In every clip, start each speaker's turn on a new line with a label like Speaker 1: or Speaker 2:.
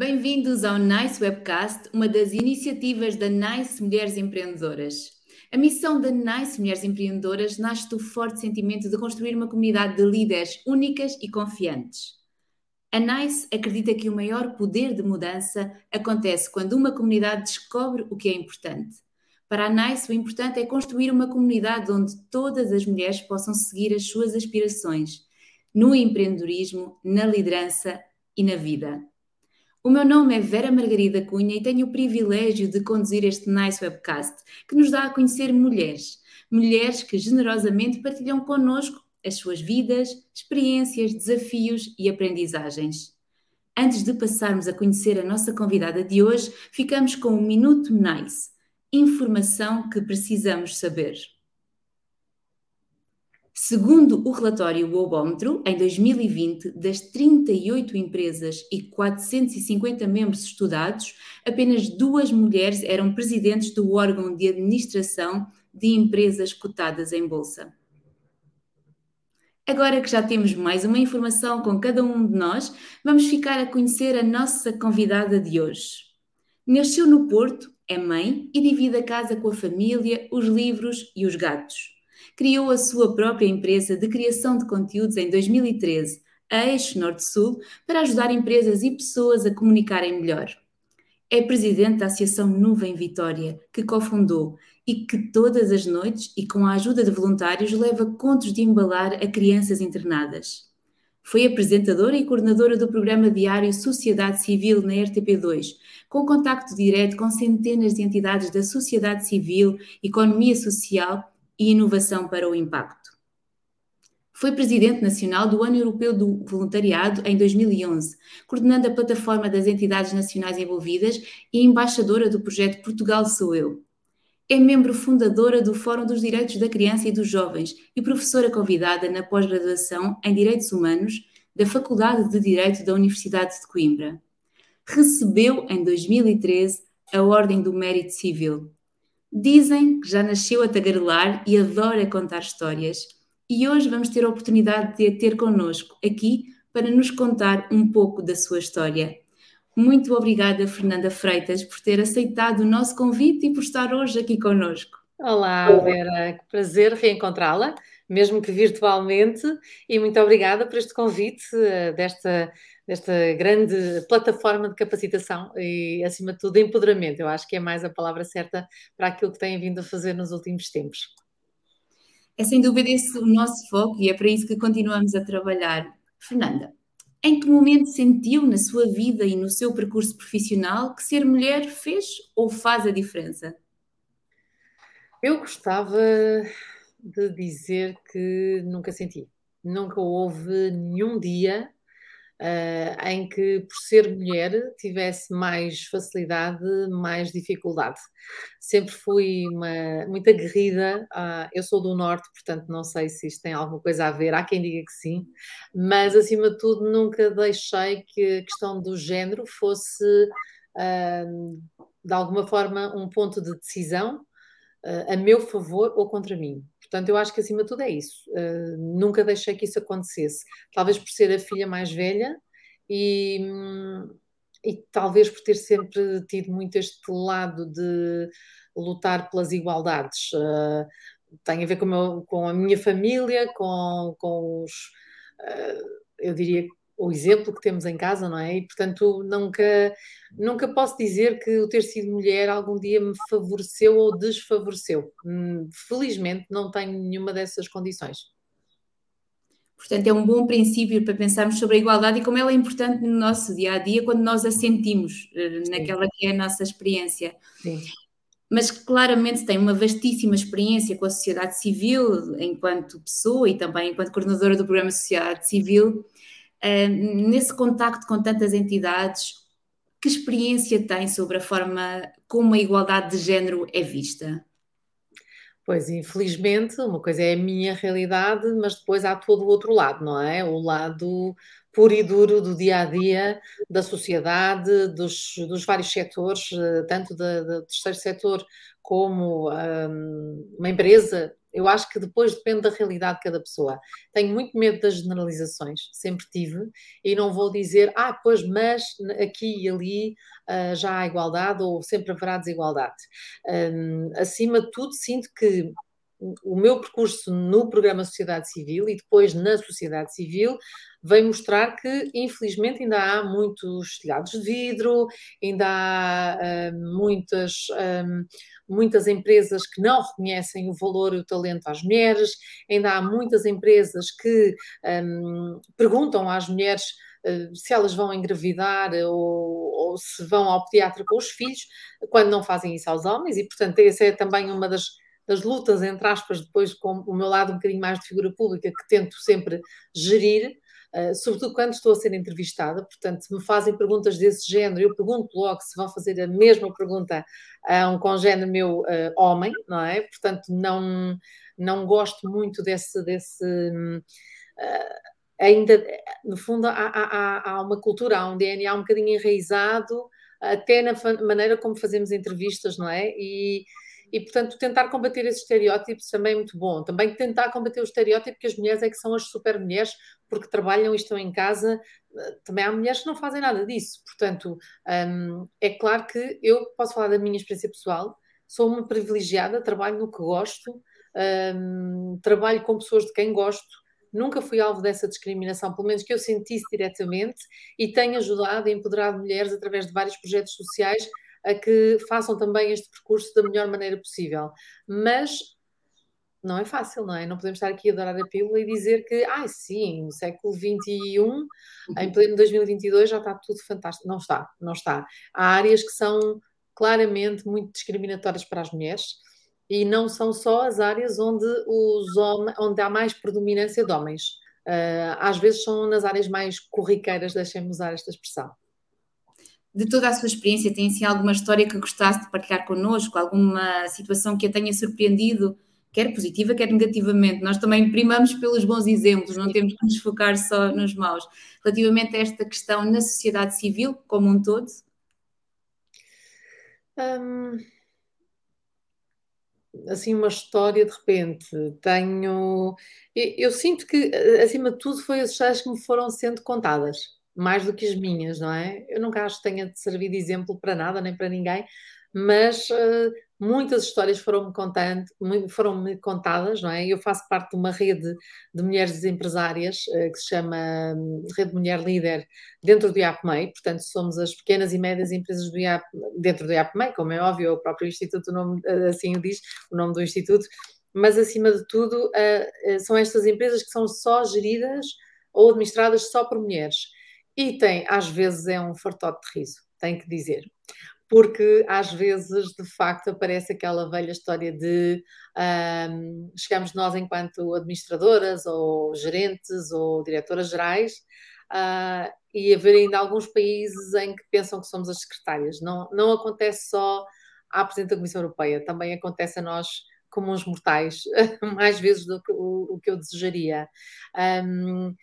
Speaker 1: Bem-vindos ao NICE Webcast, uma das iniciativas da NICE Mulheres Empreendedoras. A missão da NICE Mulheres Empreendedoras nasce do forte sentimento de construir uma comunidade de líderes únicas e confiantes. A NICE acredita que o maior poder de mudança acontece quando uma comunidade descobre o que é importante. Para a NICE, o importante é construir uma comunidade onde todas as mulheres possam seguir as suas aspirações, no empreendedorismo, na liderança e na vida. O meu nome é Vera Margarida Cunha e tenho o privilégio de conduzir este Nice Webcast, que nos dá a conhecer mulheres. Mulheres que generosamente partilham connosco as suas vidas, experiências, desafios e aprendizagens. Antes de passarmos a conhecer a nossa convidada de hoje, ficamos com um Minuto Nice informação que precisamos saber. Segundo o relatório Wobómetro, em 2020, das 38 empresas e 450 membros estudados, apenas duas mulheres eram presidentes do órgão de administração de empresas cotadas em bolsa. Agora que já temos mais uma informação com cada um de nós, vamos ficar a conhecer a nossa convidada de hoje. Nasceu no Porto, é mãe e divide a casa com a família, os livros e os gatos criou a sua própria empresa de criação de conteúdos em 2013, a Eixo Norte-Sul, para ajudar empresas e pessoas a comunicarem melhor. É presidente da Associação Nuvem Vitória, que cofundou e que todas as noites e com a ajuda de voluntários leva contos de embalar a crianças internadas. Foi apresentadora e coordenadora do programa diário Sociedade Civil na RTP2, com contacto direto com centenas de entidades da sociedade civil, economia social e Inovação para o Impacto. Foi presidente nacional do Ano Europeu do Voluntariado em 2011, coordenando a plataforma das entidades nacionais envolvidas e embaixadora do projeto Portugal Sou Eu. É membro fundadora do Fórum dos Direitos da Criança e dos Jovens e professora convidada na pós-graduação em Direitos Humanos da Faculdade de Direito da Universidade de Coimbra. Recebeu em 2013 a Ordem do Mérito Civil Dizem que já nasceu a tagarelar e adora contar histórias. E hoje vamos ter a oportunidade de a ter connosco aqui para nos contar um pouco da sua história. Muito obrigada, Fernanda Freitas, por ter aceitado o nosso convite e por estar hoje aqui connosco.
Speaker 2: Olá, Vera, que prazer reencontrá-la, mesmo que virtualmente, e muito obrigada por este convite eh, desta desta grande plataforma de capacitação e, acima de tudo, de empoderamento. Eu acho que é mais a palavra certa para aquilo que têm vindo a fazer nos últimos tempos.
Speaker 1: É sem dúvida esse o nosso foco e é para isso que continuamos a trabalhar. Fernanda, em que momento sentiu na sua vida e no seu percurso profissional que ser mulher fez ou faz a diferença?
Speaker 2: Eu gostava de dizer que nunca senti. Nunca houve nenhum dia Uh, em que, por ser mulher, tivesse mais facilidade, mais dificuldade. Sempre fui uma, muito aguerrida. Uh, eu sou do Norte, portanto, não sei se isto tem alguma coisa a ver. Há quem diga que sim, mas acima de tudo, nunca deixei que a questão do género fosse, uh, de alguma forma, um ponto de decisão a meu favor ou contra mim. Portanto, eu acho que acima de tudo é isso. Uh, nunca deixei que isso acontecesse. Talvez por ser a filha mais velha e, e talvez por ter sempre tido muito este lado de lutar pelas igualdades. Uh, tem a ver com, meu, com, a minha família, com, com os. Uh, eu diria o exemplo que temos em casa, não é? E portanto nunca, nunca posso dizer que o ter sido mulher algum dia me favoreceu ou desfavoreceu. Hum, felizmente não tenho nenhuma dessas condições.
Speaker 1: Portanto, é um bom princípio para pensarmos sobre a igualdade e como ela é importante no nosso dia a dia quando nós a sentimos eh, Sim. naquela que é a nossa experiência. Sim. Mas claramente tem uma vastíssima experiência com a sociedade civil, enquanto pessoa e também enquanto coordenadora do programa Sociedade Civil nesse contacto com tantas entidades, que experiência tem sobre a forma como a igualdade de género é vista?
Speaker 2: Pois, infelizmente, uma coisa é a minha realidade, mas depois há todo o outro lado, não é? O lado puro e duro do dia a dia, da sociedade, dos, dos vários setores, eh, tanto do terceiro setor como um, uma empresa, Eu acho que depois depende da realidade de cada pessoa. Tenho muito medo das generalizações, sempre tive, e não vou dizer, ah, pois, mas aqui e ali uh, já há igualdade ou sempre haverá desigualdade. Um, acima de tudo, sinto que o meu percurso no programa Sociedade Civil e depois na sociedade civil veio mostrar que, infelizmente, ainda há muitos telhados de vidro, ainda há uh, muitas, um, muitas empresas que não reconhecem o valor e o talento às mulheres, ainda há muitas empresas que um, perguntam às mulheres uh, se elas vão engravidar ou, ou se vão ao pediatra com os filhos, quando não fazem isso aos homens, e, portanto, essa é também uma das das lutas, entre aspas, depois com o meu lado um bocadinho mais de figura pública, que tento sempre gerir, uh, sobretudo quando estou a ser entrevistada. Portanto, se me fazem perguntas desse género, eu pergunto logo se vão fazer a mesma pergunta a um congénero meu uh, homem, não é? Portanto, não, não gosto muito desse. desse uh, ainda, no fundo, há, há, há uma cultura, há um DNA um bocadinho enraizado, até na maneira como fazemos entrevistas, não é? E, e, portanto, tentar combater esses estereótipos também é muito bom. Também tentar combater o estereótipo que as mulheres é que são as super mulheres porque trabalham e estão em casa. Também há mulheres que não fazem nada disso. Portanto, hum, é claro que eu posso falar da minha experiência pessoal. Sou uma privilegiada, trabalho no que gosto, hum, trabalho com pessoas de quem gosto, nunca fui alvo dessa discriminação, pelo menos que eu sentisse diretamente, e tenho ajudado e empoderado mulheres através de vários projetos sociais a que façam também este percurso da melhor maneira possível. Mas não é fácil, não é? Não podemos estar aqui a adorar a pílula e dizer que, ah, sim, no século XXI, em pleno 2022 já está tudo fantástico. Não está, não está. Há áreas que são claramente muito discriminatórias para as mulheres e não são só as áreas onde, os homens, onde há mais predominância de homens. Uh, às vezes são nas áreas mais corriqueiras, deixem-me usar esta expressão
Speaker 1: de toda a sua experiência, tem assim alguma história que gostasse de partilhar connosco, alguma situação que a tenha surpreendido, quer positiva, quer negativamente? Nós também primamos pelos bons exemplos, não temos que nos focar só nos maus. Relativamente a esta questão na sociedade civil como um todo?
Speaker 2: Hum, assim, uma história de repente. Tenho. Eu, eu sinto que, acima de tudo, foi as histórias que me foram sendo contadas mais do que as minhas, não é? Eu nunca acho que tenha de servir de exemplo para nada, nem para ninguém, mas uh, muitas histórias foram-me contando, foram-me contadas, não é? Eu faço parte de uma rede de mulheres empresárias uh, que se chama um, Rede Mulher Líder dentro do IAPMEI, portanto somos as pequenas e médias empresas do IAP, dentro do IAPMEI, como é óbvio, o próprio Instituto o nome, uh, assim o diz, o nome do Instituto, mas acima de tudo são estas empresas que são só geridas ou administradas só por mulheres e tem, às vezes, é um fartote de riso, tenho que dizer. Porque às vezes, de facto, aparece aquela velha história de um, chegamos nós enquanto administradoras ou gerentes ou diretoras gerais uh, e haver ainda alguns países em que pensam que somos as secretárias. Não, não acontece só à Presidente da Comissão Europeia, também acontece a nós como uns mortais, mais vezes do que o, o que eu desejaria. Um,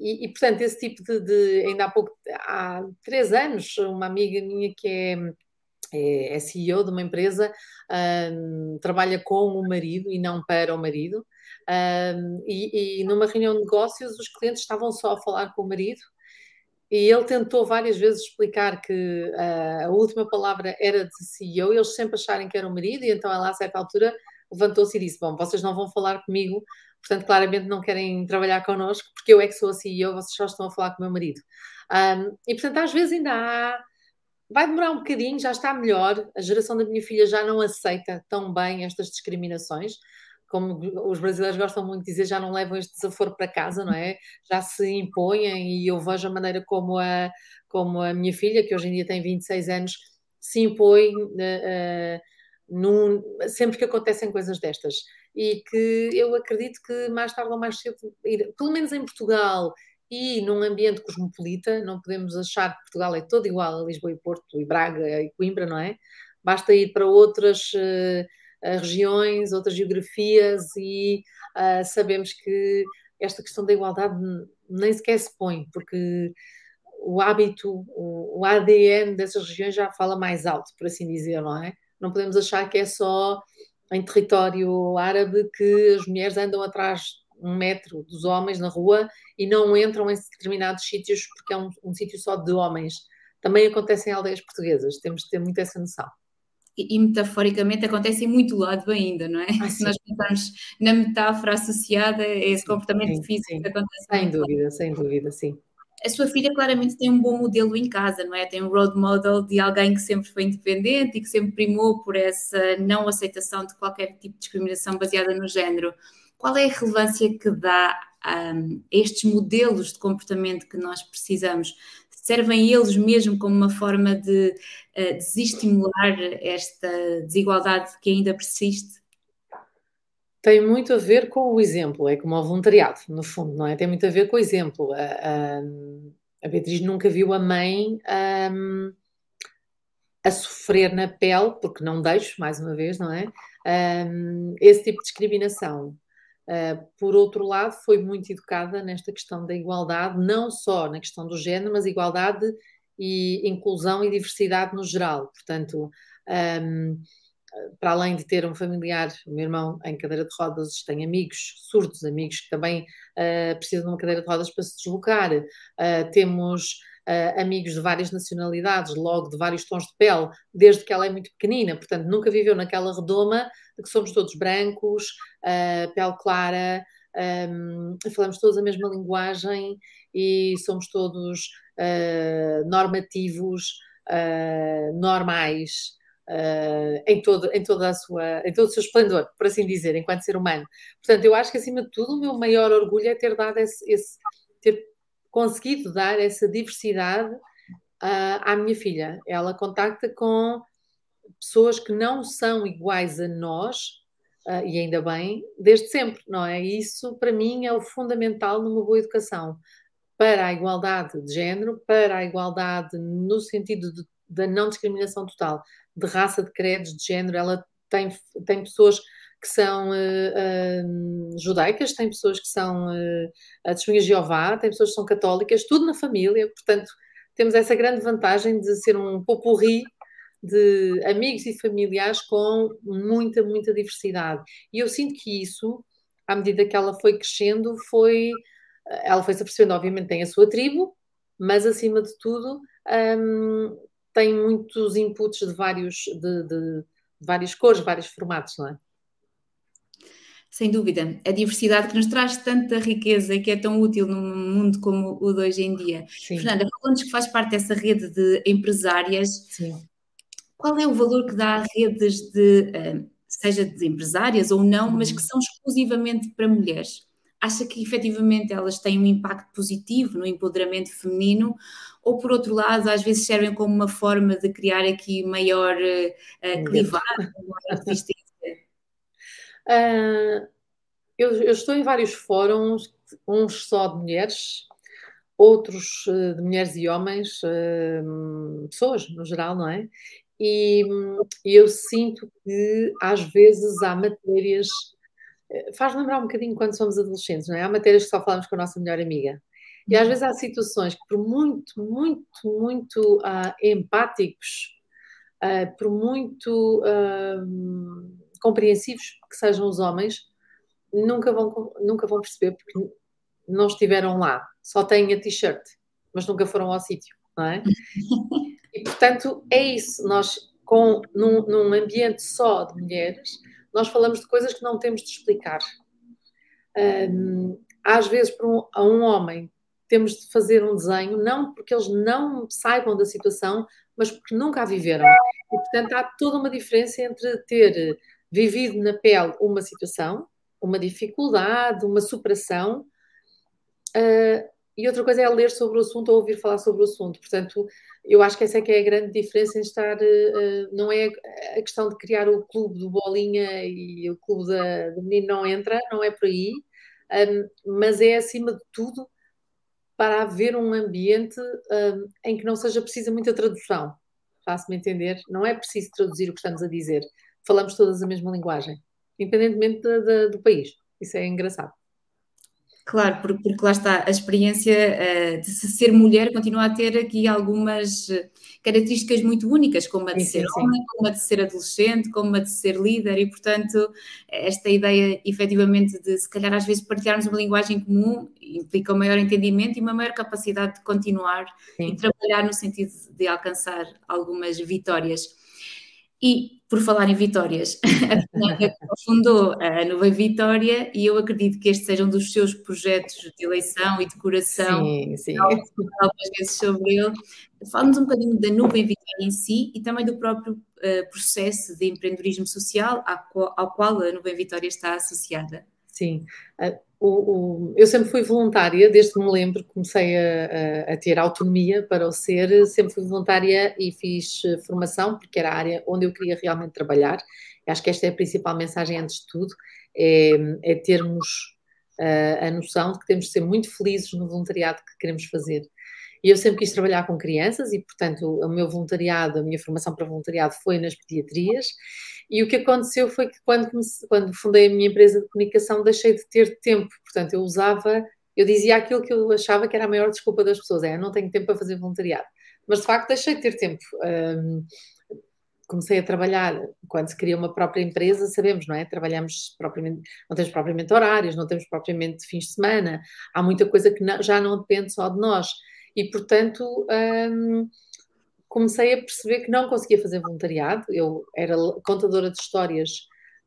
Speaker 2: e, e, portanto, esse tipo de, de, Ainda há pouco, há três anos, uma amiga minha que é, é, é CEO de uma empresa, um, trabalha com o marido e não para o marido. Um, e, e numa reunião de negócios, os clientes estavam só a falar com o marido e ele tentou várias vezes explicar que uh, a última palavra era de CEO, e eles sempre acharem que era o marido, e então ela, a certa altura, levantou-se e disse: Bom, vocês não vão falar comigo portanto, claramente não querem trabalhar connosco, porque eu é que sou a CEO, vocês só estão a falar com o meu marido. Um, e, portanto, às vezes ainda há. Vai demorar um bocadinho, já está melhor. A geração da minha filha já não aceita tão bem estas discriminações. Como os brasileiros gostam muito de dizer, já não levam este desaforo para casa, não é? Já se impõem e eu vejo a maneira como a, como a minha filha, que hoje em dia tem 26 anos, se impõe uh, uh, num, sempre que acontecem coisas destas e que eu acredito que mais tarde ou mais cedo, pelo menos em Portugal e num ambiente cosmopolita, não podemos achar que Portugal é todo igual a Lisboa e Porto e Braga e Coimbra, não é? Basta ir para outras uh, regiões, outras geografias e uh, sabemos que esta questão da igualdade nem sequer se põe, porque o hábito, o, ADN dessas regiões já fala mais alto, por assim dizer, não é? Não podemos achar que é só em território árabe que as mulheres andam atrás um metro dos homens na rua e não entram em determinados sítios porque é um, um sítio só de homens. Também acontece em aldeias portuguesas, temos que ter muito essa noção.
Speaker 1: E, e metaforicamente acontece em muito lado ainda, não é? Ah, Se nós pensarmos na metáfora associada a esse comportamento sim, físico sim. que acontece.
Speaker 2: Sem dúvida, sem dúvida, sim
Speaker 1: a sua filha claramente tem um bom modelo em casa, não é? Tem um role model de alguém que sempre foi independente e que sempre primou por essa não aceitação de qualquer tipo de discriminação baseada no género. Qual é a relevância que dá um, a estes modelos de comportamento que nós precisamos? Servem eles mesmo como uma forma de uh, desestimular esta desigualdade que ainda persiste?
Speaker 2: Tem muito a ver com o exemplo, é como o voluntariado, no fundo, não é? Tem muito a ver com o exemplo. A, a, a Beatriz nunca viu a mãe um, a sofrer na pele, porque não deixo, mais uma vez, não é? Um, esse tipo de discriminação. Uh, por outro lado, foi muito educada nesta questão da igualdade, não só na questão do género, mas igualdade e inclusão e diversidade no geral. Portanto, um, para além de ter um familiar, o meu irmão em cadeira de rodas, tem amigos surdos, amigos que também uh, precisam de uma cadeira de rodas para se deslocar. Uh, temos uh, amigos de várias nacionalidades, logo de vários tons de pele, desde que ela é muito pequenina, portanto nunca viveu naquela redoma de que somos todos brancos, pele clara, um, falamos todos a mesma linguagem e somos todos normativos, normais uh, em, todo, em, toda a sua, em todo o seu esplendor, por assim dizer, enquanto ser humano. Portanto, eu acho que acima de tudo o meu maior orgulho é ter dado esse, esse ter conseguido dar essa diversidade uh, à minha filha. Ela contacta com pessoas que não são iguais a nós, Uh, e ainda bem, desde sempre, não é? Isso, para mim, é o fundamental numa boa educação. Para a igualdade de género, para a igualdade no sentido de, da não discriminação total, de raça, de credos, de género, ela tem, tem pessoas que são uh, uh, judaicas, tem pessoas que são uh, testemunhas de Jeová, tem pessoas que são católicas, tudo na família, portanto, temos essa grande vantagem de ser um popurri de amigos e familiares com muita, muita diversidade. E eu sinto que isso, à medida que ela foi crescendo, foi. Ela foi se apercebendo, obviamente, tem a sua tribo, mas acima de tudo, um, tem muitos inputs de vários, de, de, de várias cores, vários formatos, não é?
Speaker 1: Sem dúvida, a diversidade que nos traz tanta riqueza e que é tão útil num mundo como o de hoje em dia. Sim. Fernanda, falando que faz parte dessa rede de empresárias, Sim. qual é o valor que dá a redes de, eh, seja de empresárias ou não, mas que são exclusivamente para mulheres? Acha que efetivamente elas têm um impacto positivo no empoderamento feminino ou por outro lado, às vezes servem como uma forma de criar aqui maior uh, clivagem, maior resistência?
Speaker 2: Uh, eu, eu, estou em vários fóruns, uns só de mulheres, outros uh, de mulheres e homens, pessoas no geral, não é? E eu sinto que às vezes há matérias faz lembrar um bocadinho quando somos adolescentes, não é? Há matérias que só falamos com a nossa melhor amiga. E às vezes há situações que, por muito, muito, muito uh, empáticos, uh, por muito uh, compreensivos que sejam os homens, nunca vão, nunca vão perceber porque não estiveram lá. Só têm a t-shirt, mas nunca foram ao sítio, não é? E portanto é isso. Nós, com, num, num ambiente só de mulheres, nós falamos de coisas que não temos de explicar. Às vezes, para um, a um homem, temos de fazer um desenho, não porque eles não saibam da situação, mas porque nunca a viveram. E, portanto, há toda uma diferença entre ter vivido na pele uma situação, uma dificuldade, uma superação, uh, e outra coisa é ler sobre o assunto ou ouvir falar sobre o assunto. Portanto, eu acho que essa é que é a grande diferença em estar. Uh, não é a questão de criar o clube do Bolinha e o clube da, do menino não entra, não é por aí, um, mas é acima de tudo para haver um ambiente um, em que não seja precisa muita tradução. Faço-me entender? Não é preciso traduzir o que estamos a dizer. Falamos todas a mesma linguagem, independentemente de, de, do país. Isso é engraçado.
Speaker 1: Claro, porque, lá está, a experiência uh, de ser mulher continua a ter aqui algumas características muito únicas, como a de sim, ser sim, homem, sim. como a de ser adolescente, como a de ser líder, e portanto, esta ideia efetivamente de se calhar às vezes partilharmos uma linguagem comum implica um maior entendimento e uma maior capacidade de continuar e trabalhar no sentido de alcançar algumas vitórias. E, por falar em vitórias, a fundou a Nuvem Vitória e eu acredito que este seja um dos seus projetos de eleição e decoração. Sim, sim. Algumas vezes sobre ele. Fala-nos um bocadinho da Nuvem Vitória em si e também do próprio uh, processo de empreendedorismo social ao qual, ao qual a Nuvem Vitória está associada.
Speaker 2: Sim. O, o, eu sempre fui voluntária, desde que me lembro, comecei a, a, a, ter autonomia para o ser, sempre fui voluntária e fiz eh, formação, porque era a área onde eu queria realmente trabalhar. Acho que esta é a principal mensagem, antes de tudo, é, é termos uh, a noção de que temos de ser muito felizes no voluntariado que queremos fazer. E eu sempre quis trabalhar com crianças e, portanto, o meu voluntariado, a minha formação para voluntariado foi nas pediatrias e o que aconteceu foi que quando, quando fundei a minha empresa de comunicação deixei de ter tempo, portanto eu usava, eu dizia aquilo que eu achava que era a maior desculpa das pessoas, é eu não tenho tempo para fazer voluntariado, mas de facto deixei de ter tempo. Um, comecei a trabalhar, quando se cria uma própria empresa, sabemos, não é? Trabalhamos propriamente, não temos propriamente horários, não temos propriamente fins de semana, há muita coisa que não, já não depende só de nós. E, portanto, um, comecei a perceber que não conseguia fazer voluntariado. Eu era contadora de histórias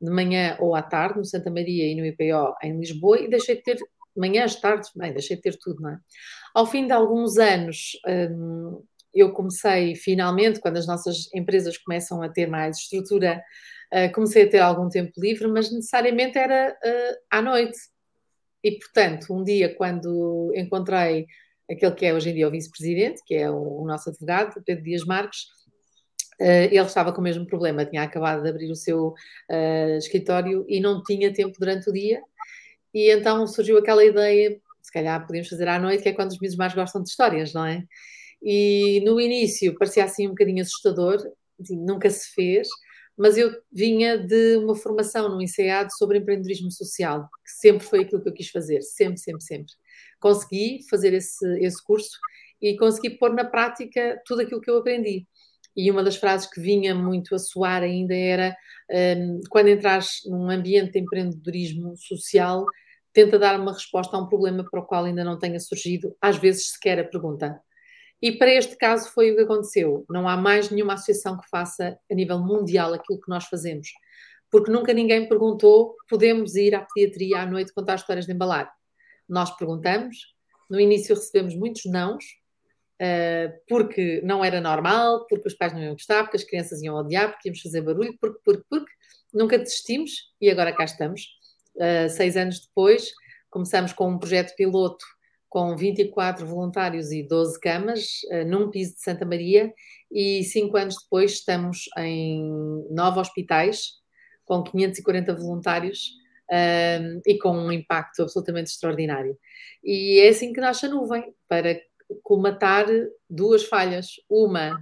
Speaker 2: de manhã ou à tarde, no Santa Maria e no IPO em Lisboa, e deixei de ter manhãs, tardes, bem, deixei de ter tudo, não é? Ao fim de alguns anos, hum, eu comecei finalmente, quando as nossas empresas começam a ter mais estrutura, uh, comecei a ter algum tempo livre, mas necessariamente era uh, à noite. E, portanto, um dia, quando encontrei aquele que é hoje em dia o vice-presidente, que é o, o, nosso advogado, Pedro Dias Marques, Uh, ele estava com o mesmo problema, tinha acabado de abrir o seu uh, escritório e não tinha tempo durante o dia, e então surgiu aquela ideia, se calhar podemos fazer à noite, que é quando os miúdos mais gostam de histórias, não é? E no início parecia assim um bocadinho assustador, assim, nunca se fez, mas eu vinha de uma formação no INSEAD sobre empreendedorismo social, que sempre foi aquilo que eu quis fazer, sempre, sempre, sempre consegui fazer esse, esse curso e consegui pôr na prática tudo aquilo que eu aprendi. E uma das frases que vinha muito a soar ainda era: um, quando entras num ambiente de empreendedorismo social, tenta dar uma resposta a um problema para o qual ainda não tenha surgido, às vezes sequer a pergunta. E para este caso foi o que aconteceu. Não há mais nenhuma associação que faça a nível mundial aquilo que nós fazemos. Porque nunca ninguém perguntou: podemos ir à pediatria à noite contar histórias de embalar? Nós perguntamos. No início recebemos muitos nãos, uh, porque não era normal, porque os pais não iam gostar, porque as crianças iam odiar, porque íamos fazer barulho, porque, porque, porque. Nunca desistimos e agora cá estamos. Uh, seis anos depois, começamos com um projeto piloto com 24 voluntários e 12 camas, uh, num piso de Santa Maria, e cinco anos depois estamos em nove hospitais, com 540 voluntários, um, e com um impacto absolutamente extraordinário. E é assim que nasce a nuvem, para colmatar duas falhas. Uma,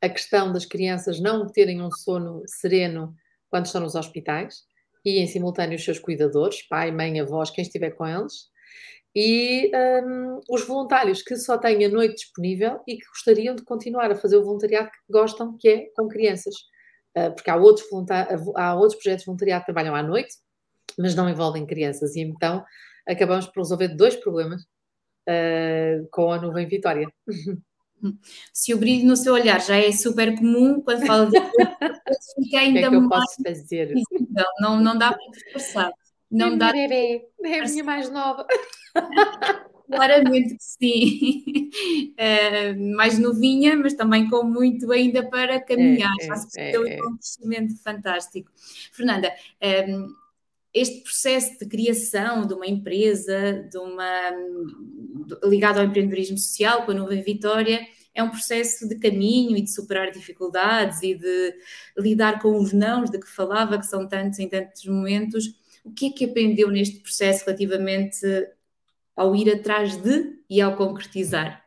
Speaker 2: a questão das crianças não terem um sono sereno quando estão nos hospitais e, em simultâneo, os seus cuidadores, pai, mãe, avós, quem estiver com eles. E um, os voluntários que só têm a noite disponível e que gostariam de continuar a fazer o voluntariado que gostam, que é com crianças. Uh, porque há outros, há outros projetos de voluntariado que trabalham à noite, mas não envolvem crianças. E então acabamos por resolver dois problemas uh, com a nuvem Vitória.
Speaker 1: Se o brilho no seu olhar já é super comum, quando fala de
Speaker 2: fica ainda que é que eu mais posso fazer?
Speaker 1: Não, não dá para disfarçar. Não
Speaker 2: é dá bebê, é a minha mais nova.
Speaker 1: Claramente que sim. Uh, mais novinha, mas também com muito ainda para caminhar. É, é, Já se percebeu é, é. um crescimento fantástico. Fernanda, um, este processo de criação de uma empresa, de uma ligado ao empreendedorismo social, com a Nuvem Vitória, é um processo de caminho e de superar dificuldades e de lidar com os nãos de que falava, que são tantos em tantos momentos. O que é que aprendeu neste processo relativamente ao ir atrás de e ao concretizar?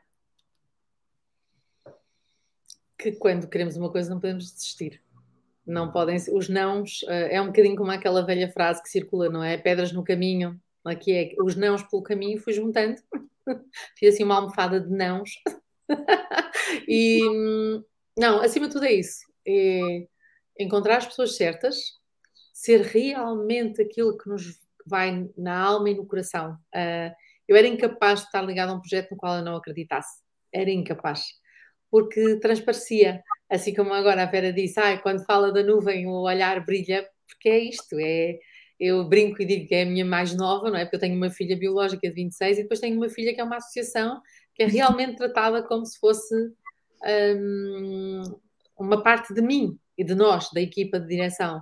Speaker 2: Que quando queremos uma coisa não podemos desistir não podem os nãos, uh, é um bocadinho como aquela velha frase que circula, não é? Pedras no caminho, Aqui é os nãos pelo caminho, fui juntando, fiz assim uma almofada de nãos. e não, acima de tudo é isso: é encontrar as pessoas certas, ser realmente aquilo que nos vai na alma e no coração. Uh, eu era incapaz de estar ligado a um projeto no qual eu não acreditasse. Era incapaz. Porque transparecia. Assim como agora a Vera disse, ah, quando fala da nuvem o olhar brilha, porque é isto, é... Eu brinco e digo que é a minha mais nova, não é? Porque eu tenho uma filha biológica de 26 e depois tenho uma filha que é uma associação que é realmente tratada como se fosse um, uma parte de mim e de nós, da equipa de direção.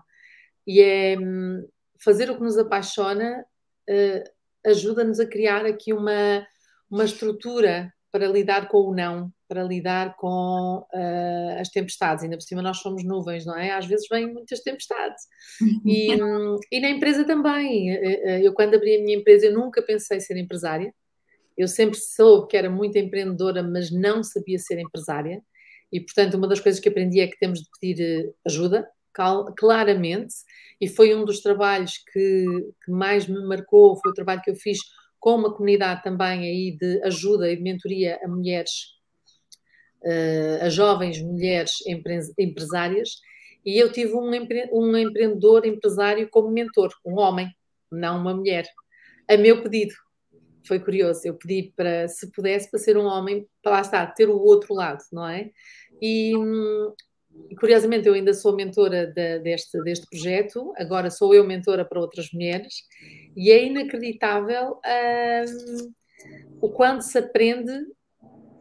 Speaker 2: E é hum, fazer o que nos apaixona uh, ajuda-nos a criar aqui uma, uma estrutura para lidar com o não, para lidar com uh, as tempestades. Ainda por cima nós somos nuvens, não é? Às vezes vêm muitas tempestades. E, e na empresa também. Eu quando abri a minha empresa, eu nunca pensei ser empresária. Eu sempre soube que era muito empreendedora, mas não sabia ser empresária. E, portanto, uma das coisas que aprendi é que temos de pedir eh, ajuda, claramente, e foi um dos trabalhos que, que, mais me marcou, foi o trabalho que eu fiz com uma comunidade também aí de ajuda e de mentoria a mulheres, uh, a jovens mulheres empresárias, e eu tive um, empre um empreendedor empresário como mentor, um homem, não uma mulher, a meu pedido. Foi curioso, eu pedi para, se pudesse, para ser um homem, para lá estar, ter o outro lado, não é? E, hum, curiosamente eu ainda sou mentora de, deste, deste projeto, agora sou eu mentora para outras mulheres, e é inacreditável uh, o quanto se aprende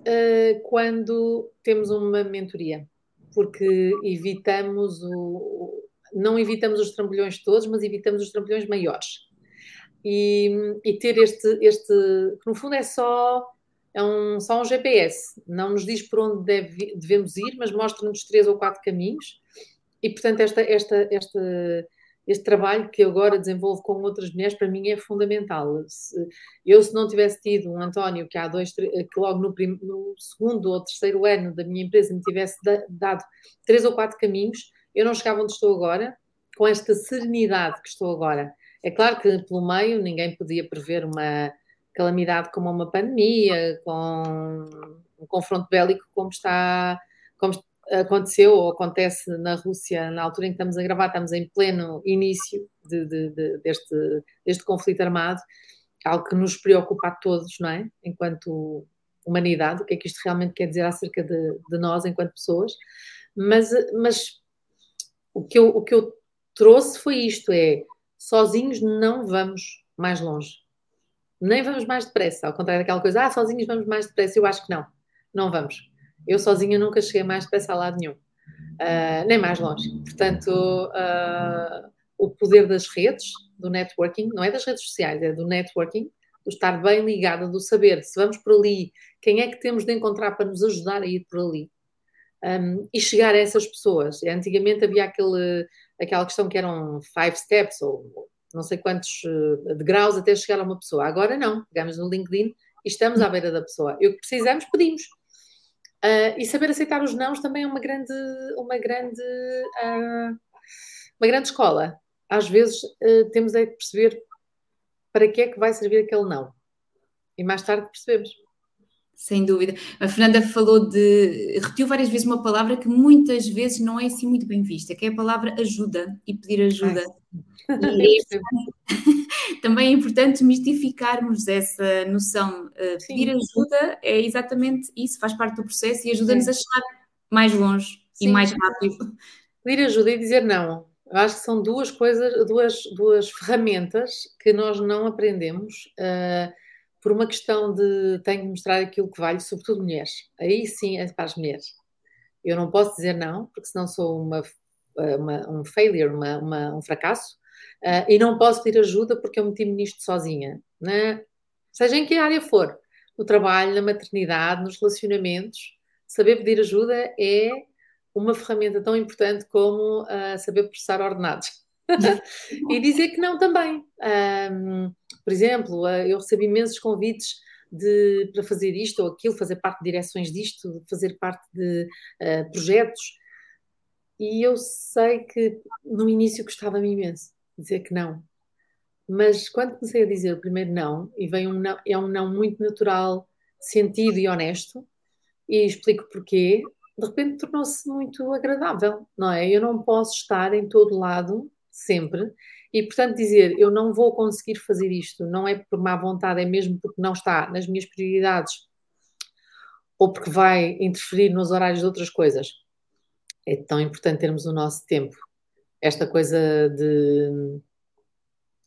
Speaker 2: uh, quando temos uma mentoria, porque evitamos o. Não evitamos os trambolhões todos, mas evitamos os trambolhões maiores. E, e ter este, este, que no fundo é só é um, só um GPS, não nos diz por onde deve, devemos ir, mas mostra-nos três ou quatro caminhos. E, portanto, esta, esta, esta, este trabalho que agora desenvolvo com outras mulheres, para mim é fundamental. Eu, se não tivesse tido um António que há dois, que logo no, prim, no segundo ou terceiro ano da minha empresa me tivesse da, dado três ou quatro caminhos, eu não chegava onde estou agora, com esta serenidade que estou agora. É claro que pelo meio ninguém podia prever uma calamidade como uma pandemia, com um confronto bélico como está, como aconteceu ou acontece na Rússia na altura em que estamos a gravar, estamos em pleno início de, de, de, deste, deste conflito armado, algo que nos preocupa a todos, não é? Enquanto humanidade, o que é que isto realmente quer dizer acerca de, de nós enquanto pessoas, mas, mas o, que eu, o que eu trouxe foi isto, é sozinhos não vamos mais longe nem vamos mais depressa, ao contrário daquela coisa, ah, sozinhos vamos mais depressa, eu acho que não, não vamos. Eu sozinha nunca cheguei mais depressa a lado nenhum, uh, nem mais longe. Portanto, uh, o poder das redes, do networking, não é das redes sociais, é do networking, do estar bem ligada, do saber se vamos por ali, quem é que temos de encontrar para nos ajudar a ir por ali. Um, e chegar a essas pessoas. Antigamente havia aquele, aquela questão que eram five steps, ou não sei quantos uh, degraus até chegar a uma pessoa. Agora não, pegamos no LinkedIn e estamos à beira da pessoa. E o que precisamos, pedimos. Uh, e saber aceitar os nãos também é uma grande, uma grande, uh, uma grande escola. Às vezes temos é que perceber para que é que vai servir aquele não. E mais tarde percebemos.
Speaker 1: Sem dúvida. A Fernanda falou de. repetiu várias vezes uma palavra que muitas vezes não é assim muito bem vista, que é a palavra ajuda e pedir ajuda. E é também é importante desmistificarmos essa noção. Uh, pedir ajuda é exatamente isso, faz parte do processo e ajuda-nos a chegar mais longe Sim. e mais rápido.
Speaker 2: Pedir ajuda e dizer não. Eu acho que são duas coisas, duas, duas ferramentas que nós não aprendemos. Uh, por uma questão de tenho que mostrar aquilo que vale, sobretudo mulheres. Aí sim é para as mulheres. Eu não posso dizer não, porque senão sou uma, uma um failure, uma, uma, um fracasso, uh, e não posso pedir ajuda porque eu meti-me nisto sozinha. Né? Seja em que área for, no trabalho, na maternidade, nos relacionamentos, saber pedir ajuda é uma ferramenta tão importante como uh, saber processar ordenados. e dizer que não também. Um, por exemplo, eh, eu recebi imensos convites de, para fazer isto ou aquilo, fazer parte de direções disto, fazer parte de uh, projetos. E eu sei que no início gostava-me imenso dizer que não. Mas quando comecei a dizer o primeiro não, e vem um não, é um não muito natural, sentido e honesto, e explico porquê, de repente tornou-se muito agradável, não é? Eu não posso estar em todo lado, sempre, e portanto dizer eu não vou conseguir fazer isto, não é por má vontade, é mesmo porque não está nas minhas prioridades ou porque vai interferir nos horários de outras coisas. É tão importante termos o nosso tempo. Esta coisa de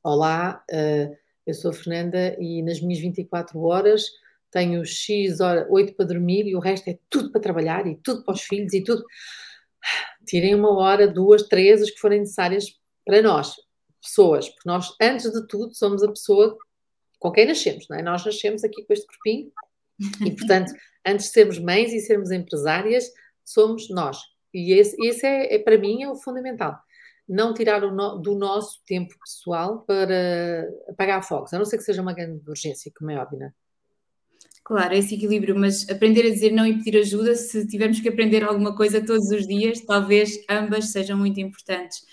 Speaker 2: Olá, uh, eu sou a Fernanda e nas minhas 24 horas tenho X horas, 8 para dormir e o resto é tudo para trabalhar e tudo para os filhos e tudo. Tirem uma hora, duas, três, as que forem necessárias para nós, pessoas, porque nós, antes de tudo, somos a pessoa com quem nascemos, não é? Nós nascemos aqui com este corpinho e, portanto, antes de sermos mães e sermos empresárias, somos nós. E esse, esse é, é para mim, é o fundamental não tirar no, do nosso tempo pessoal para apagar fogos, a não ser que seja uma grande urgência, como é óbvio, não é?
Speaker 1: Claro, é esse equilíbrio, mas aprender a dizer não e pedir ajuda, se tivermos que aprender alguma coisa todos os dias, talvez ambas sejam muito importantes,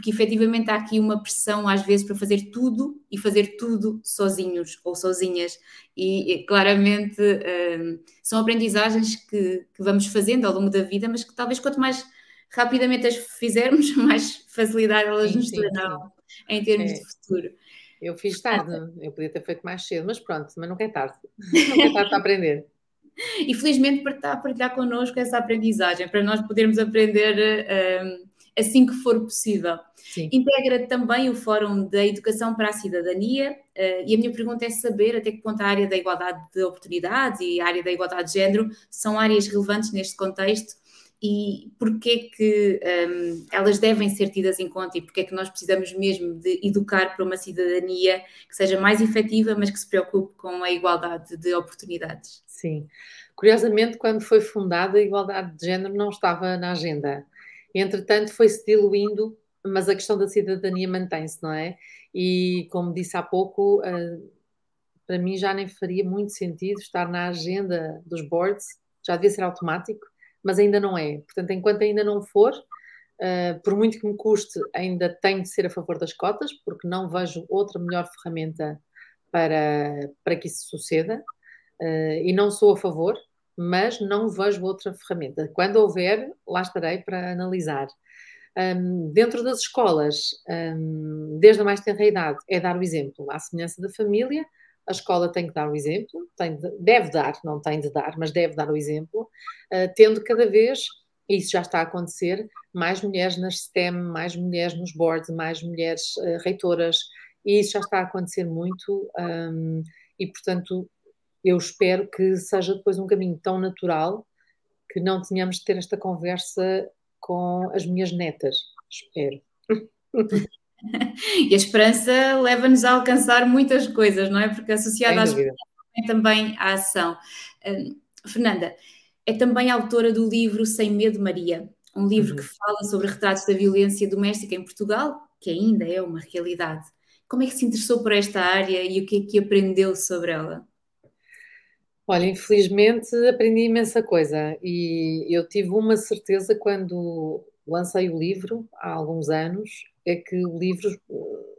Speaker 1: porque efetivamente há aqui uma pressão às vezes para fazer tudo e fazer tudo sozinhos ou sozinhas, e, e claramente hum, são aprendizagens que, que vamos fazendo ao longo da vida, mas que talvez quanto mais rapidamente as fizermos, mais facilidade elas sim, nos terão em termos é. de futuro.
Speaker 2: Eu fiz tarde, eu podia ter feito mais cedo, mas pronto, mas nunca é tarde. Nunca é tarde para aprender.
Speaker 1: E felizmente para estar a partilhar connosco essa aprendizagem, para nós podermos aprender um, assim que for possível. Sim. Integra também o Fórum da Educação para a Cidadania uh, e a minha pergunta é saber até que ponto a área da igualdade de oportunidades e a área da igualdade de género são áreas relevantes neste contexto e porquê que um, elas devem ser tidas em conta e porquê que nós precisamos mesmo de educar para uma cidadania que seja mais efetiva, mas que se preocupe com a igualdade de oportunidades.
Speaker 2: Sim. Curiosamente, quando foi fundada, a igualdade de género não estava na agenda. Entretanto, foi-se diluindo, mas a questão da cidadania mantém-se, não é? E, como disse há pouco, uh, para mim já nem faria muito sentido estar na agenda dos boards, já devia ser automático mas ainda não é. Portanto, enquanto ainda não for, uh, por muito que me custe, ainda tenho de ser a favor das cotas, porque não vejo outra melhor ferramenta para, para que isso suceda. Uh, e não sou a favor, mas não vejo outra ferramenta. Quando houver, lá estarei para analisar. Um, dentro das escolas, um, desde a mais tenra idade, é dar o exemplo, à semelhança da família, a escola tem que dar o exemplo, tem de, deve dar, não tem de dar, mas deve dar o exemplo, uh, tendo cada vez, e isso já está a acontecer, mais mulheres nas STEM, mais mulheres nos boards, mais mulheres uh, reitoras, e isso já está a acontecer muito, um, e portanto eu espero que seja depois um caminho tão natural que não tenhamos de ter esta conversa com as minhas netas, espero.
Speaker 1: e a esperança leva-nos a alcançar muitas coisas, não é? Porque associada à esperança é também a ação. Uh, Fernanda, é também autora do livro Sem Medo Maria, um livro uhum. que fala sobre retratos da violência doméstica em Portugal, que ainda é uma realidade. Como é que se interessou por esta área e o que é que aprendeu sobre ela?
Speaker 2: Olha, infelizmente aprendi imensa coisa e eu tive uma certeza quando lancei o livro há alguns anos é que o livro,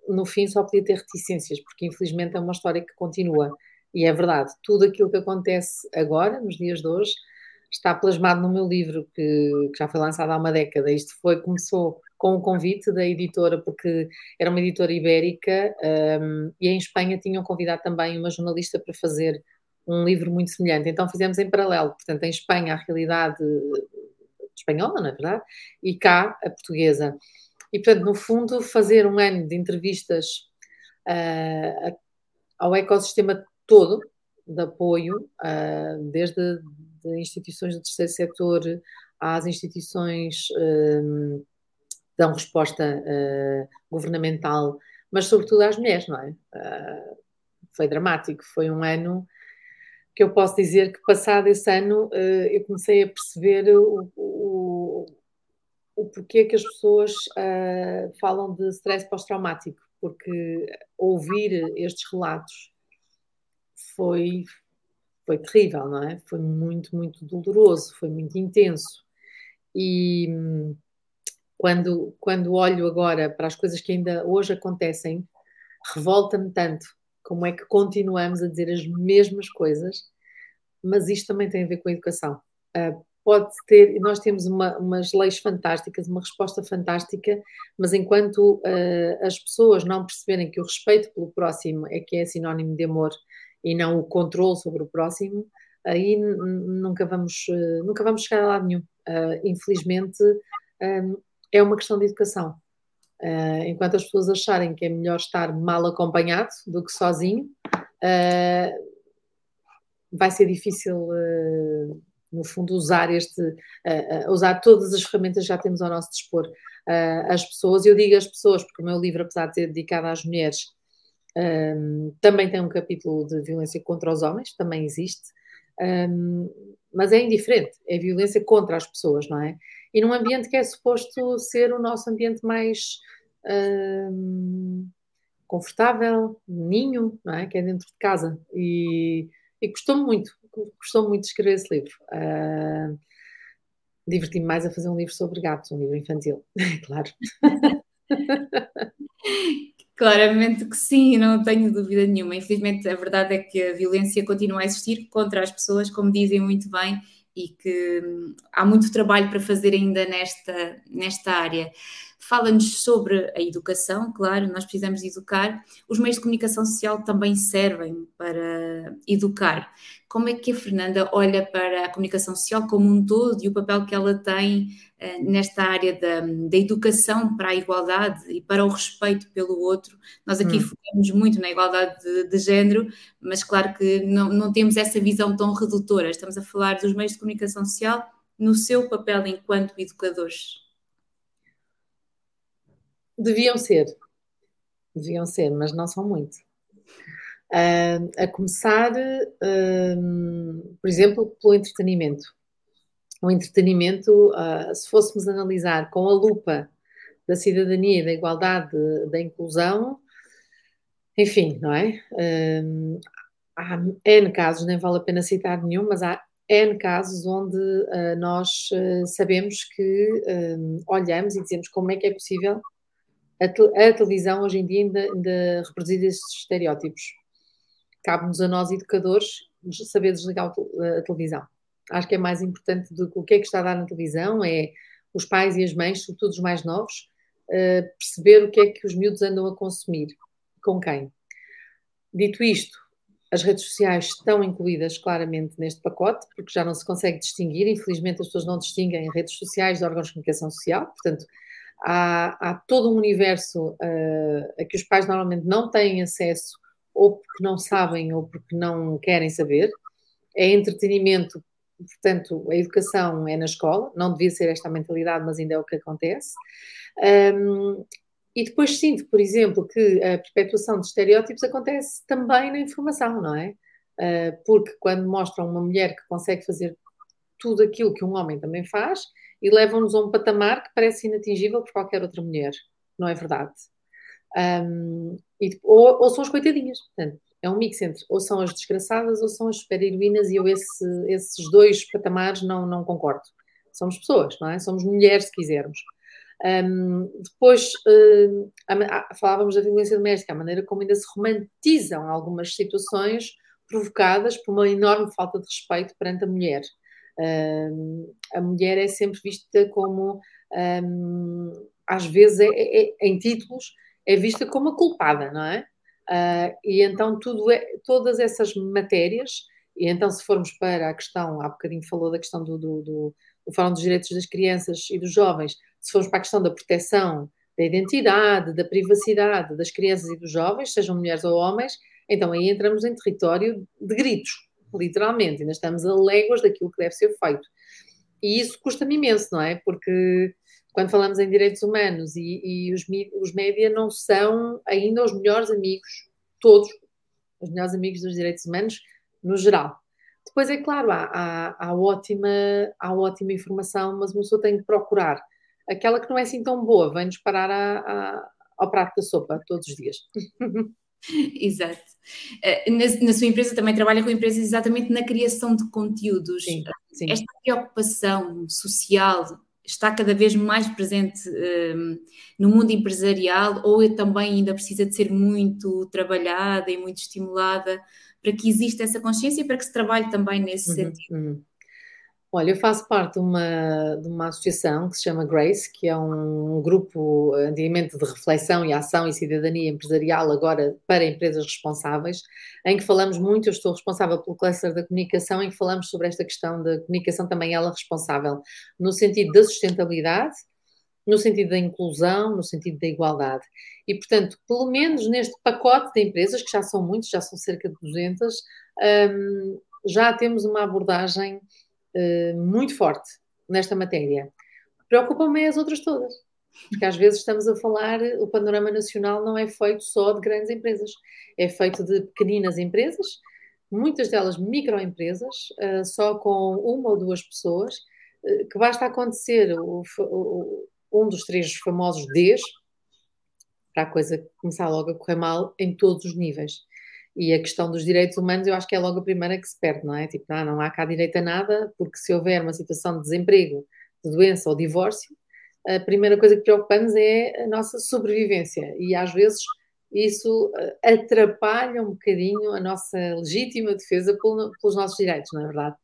Speaker 2: no fim, só podia ter reticências, porque infelizmente é uma história que continua. E é verdade, tudo aquilo que acontece agora, nos dias de hoje, está plasmado no meu livro, que, que já foi lançado há uma década. Isto foi, começou com o convite da editora, porque era uma editora ibérica, um, e em Espanha tinham convidado também uma jornalista para fazer um livro muito semelhante. Então fizemos em paralelo, portanto, em Espanha a realidade espanhola, não é verdade? E cá a portuguesa. E, portanto, no fundo, fazer um ano de entrevistas uh, ao ecossistema todo de apoio, uh, desde de instituições do terceiro setor às instituições que dão resposta uh, governamental, mas sobretudo às mulheres, não é? foi dramático, foi um ano que eu posso dizer que passado esse ano eu comecei a perceber o, o o porquê que as pessoas uh, falam de stress pós-traumático, porque ouvir estes relatos foi, foi terrível, não é? Foi muito, muito doloroso, foi muito intenso. E quando, quando olho agora para as coisas que ainda hoje acontecem, revolta-me tanto como é que continuamos a dizer as mesmas coisas, mas isto também tem a ver com a educação. Uh, pode ter, nós temos uma, umas leis fantásticas, uma resposta fantástica, mas enquanto uh, as pessoas não perceberem que o respeito pelo próximo é que é sinónimo de amor e não o controle sobre o próximo, aí nunca vamos, uh, nunca vamos chegar a lado nenhum. Uh, infelizmente, é uma questão de educação. Enquanto as pessoas acharem que é melhor estar mal acompanhado do que sozinho, vai ser difícil no fundo, usar este, uh, uh, usar todas as ferramentas que já temos ao nosso dispor. Uh, as pessoas, eu digo as pessoas, porque o meu livro, apesar de ser dedicado às mulheres, também tem um capítulo de violência contra os homens, também existe, mas é indiferente, é violência contra as pessoas, não é? E num ambiente que é suposto ser o nosso ambiente mais um, confortável, ninho, não é? Que é dentro de casa. E, e gostou-me muito, gostou muito de escrever esse livro. Uh, Diverti-me mais a fazer um livro sobre gatos, um livro infantil, claro.
Speaker 1: Claramente que sim, não tenho dúvida nenhuma. Infelizmente, a verdade é que a violência continua a existir contra as pessoas, como dizem muito bem, e que hum, há muito trabalho para fazer ainda nesta, nesta área fala-nos sobre a educação, claro, nós precisamos educar. Os meios de comunicação social também servem para educar. Como é que a Fernanda olha para a comunicação social como um todo e o papel que ela tem uh, nesta área da, da, educação para a igualdade e para o respeito pelo outro? Nós aqui hum. focamos muito na igualdade de, de género, mas claro que não, não temos essa visão tão redutora. Estamos a falar dos meios de comunicação social no seu papel enquanto educadores.
Speaker 2: Deviam ser, deviam ser, mas não são muito. Uh, a começar, uh, por exemplo, pelo entretenimento. O entretenimento, uh, se fôssemos analisar com a lupa da cidadania, da igualdade, da inclusão, enfim, não é? há N casos, nem vale a pena citar nenhum, mas há N casos onde uh, nós uh, sabemos que olhamos e dizemos como é que é possível a, a televisão hoje em dia ainda, ainda reproduz esses estereótipos. Cabe-nos a nós, educadores, saber desligar a televisão. Acho que é mais importante do que o que é que está a dar na televisão, é os pais e as mães, sobretudo os mais novos, uh, perceber o que é que os miúdos andam a consumir, com quem. Dito isto, as redes sociais estão incluídas claramente neste pacote, porque já não se consegue distinguir, infelizmente as pessoas não distinguem redes sociais de órgãos de comunicação social, portanto, há, há todo um universo uh, a que os pais normalmente não têm acesso, ou porque não sabem, ou porque não querem saber. É entretenimento, portanto, a educação é na escola, não devia ser esta a mentalidade, mas ainda é o que acontece. Um, e depois sinto, por exemplo, que a perpetuação de estereótipos acontece também na informação, não é? Uh, porque quando mostram uma mulher que consegue fazer tudo aquilo que um homem também faz, e levam-nos a um patamar que parece inatingível por qualquer outra mulher. Não é verdade? Um, e, ou, ou, são as coitadinhas. Portanto, é um mix entre ou são as desgraçadas ou são as super-heroínas e eu esse, esses dois patamares não, não concordo. Somos pessoas, não é? Somos mulheres, se quisermos. Um, depois, uh, a, a, falávamos da violência doméstica, a maneira como ainda se romantizam algumas situações provocadas por uma enorme falta de respeito perante a mulher. A mulher é sempre vista como, às vezes, é, é, é, em títulos, é vista como a culpada, não é? Uh, e então tudo é, todas essas matérias, e então se formos para a questão, há bocadinho falou da questão do, do, do, do Fórum dos Direitos das Crianças e dos Jovens, se formos para a questão da proteção da identidade, da privacidade das crianças e dos jovens, sejam mulheres ou homens, então aí entramos em território de gritos, literalmente, ainda estamos a léguas daquilo que deve ser feito. E isso custa-me imenso, não é? Porque quando falamos em direitos humanos e, e os, os média não são ainda os melhores amigos, todos, os melhores amigos dos direitos humanos, no geral. Depois, é claro, há, há, há, ótima, há ótima informação, mas uma pessoa tem que procurar. Aquela que não é assim tão boa, vem-nos parar a, a, ao prato da sopa todos os dias.
Speaker 1: Exato. Eh, na, na, sua empresa também trabalha com empresas exatamente na criação de conteúdos.
Speaker 2: Sim, sim.
Speaker 1: Esta preocupação social está cada vez mais presente um, no mundo empresarial ou também ainda precisa de ser muito trabalhada e muito estimulada para que exista essa consciência e para que se trabalhe também nesse uhum, sentido? Uhum.
Speaker 2: Olha, eu faço parte de uma, de uma associação que se chama Grace, que é um grupo antigamente de reflexão e ação e cidadania empresarial, agora para empresas responsáveis, em que falamos muito, eu estou responsável pelo cluster da comunicação, em que falamos sobre esta questão da comunicação também ela responsável, no sentido da sustentabilidade, no sentido da inclusão, no sentido da igualdade. E, portanto, pelo menos neste pacote de empresas, que já são muitos, já são cerca de 200, um, já temos uma abordagem uh, muito forte nesta matéria. Preocupam-me as outras todas. Porque às vezes estamos a falar, o panorama nacional não é feito só de grandes empresas, é feito de pequeninas empresas, muitas delas microempresas, uh, só com uma ou duas pessoas, uh, que basta acontecer o, o, um dos três famosos Ds para a coisa começar logo a correr mal em todos os níveis. E a questão dos direitos humanos, eu acho que é logo a primeira que se perde, não é? Tipo, ah, não há cá direito a nada, porque se houver uma situação de desemprego, de doença ou divórcio, a primeira coisa que preocupamos é a nossa sobrevivência. E às vezes isso eh, atrapalha um bocadinho a nossa legítima defesa pelos nossos direitos, não é verdade?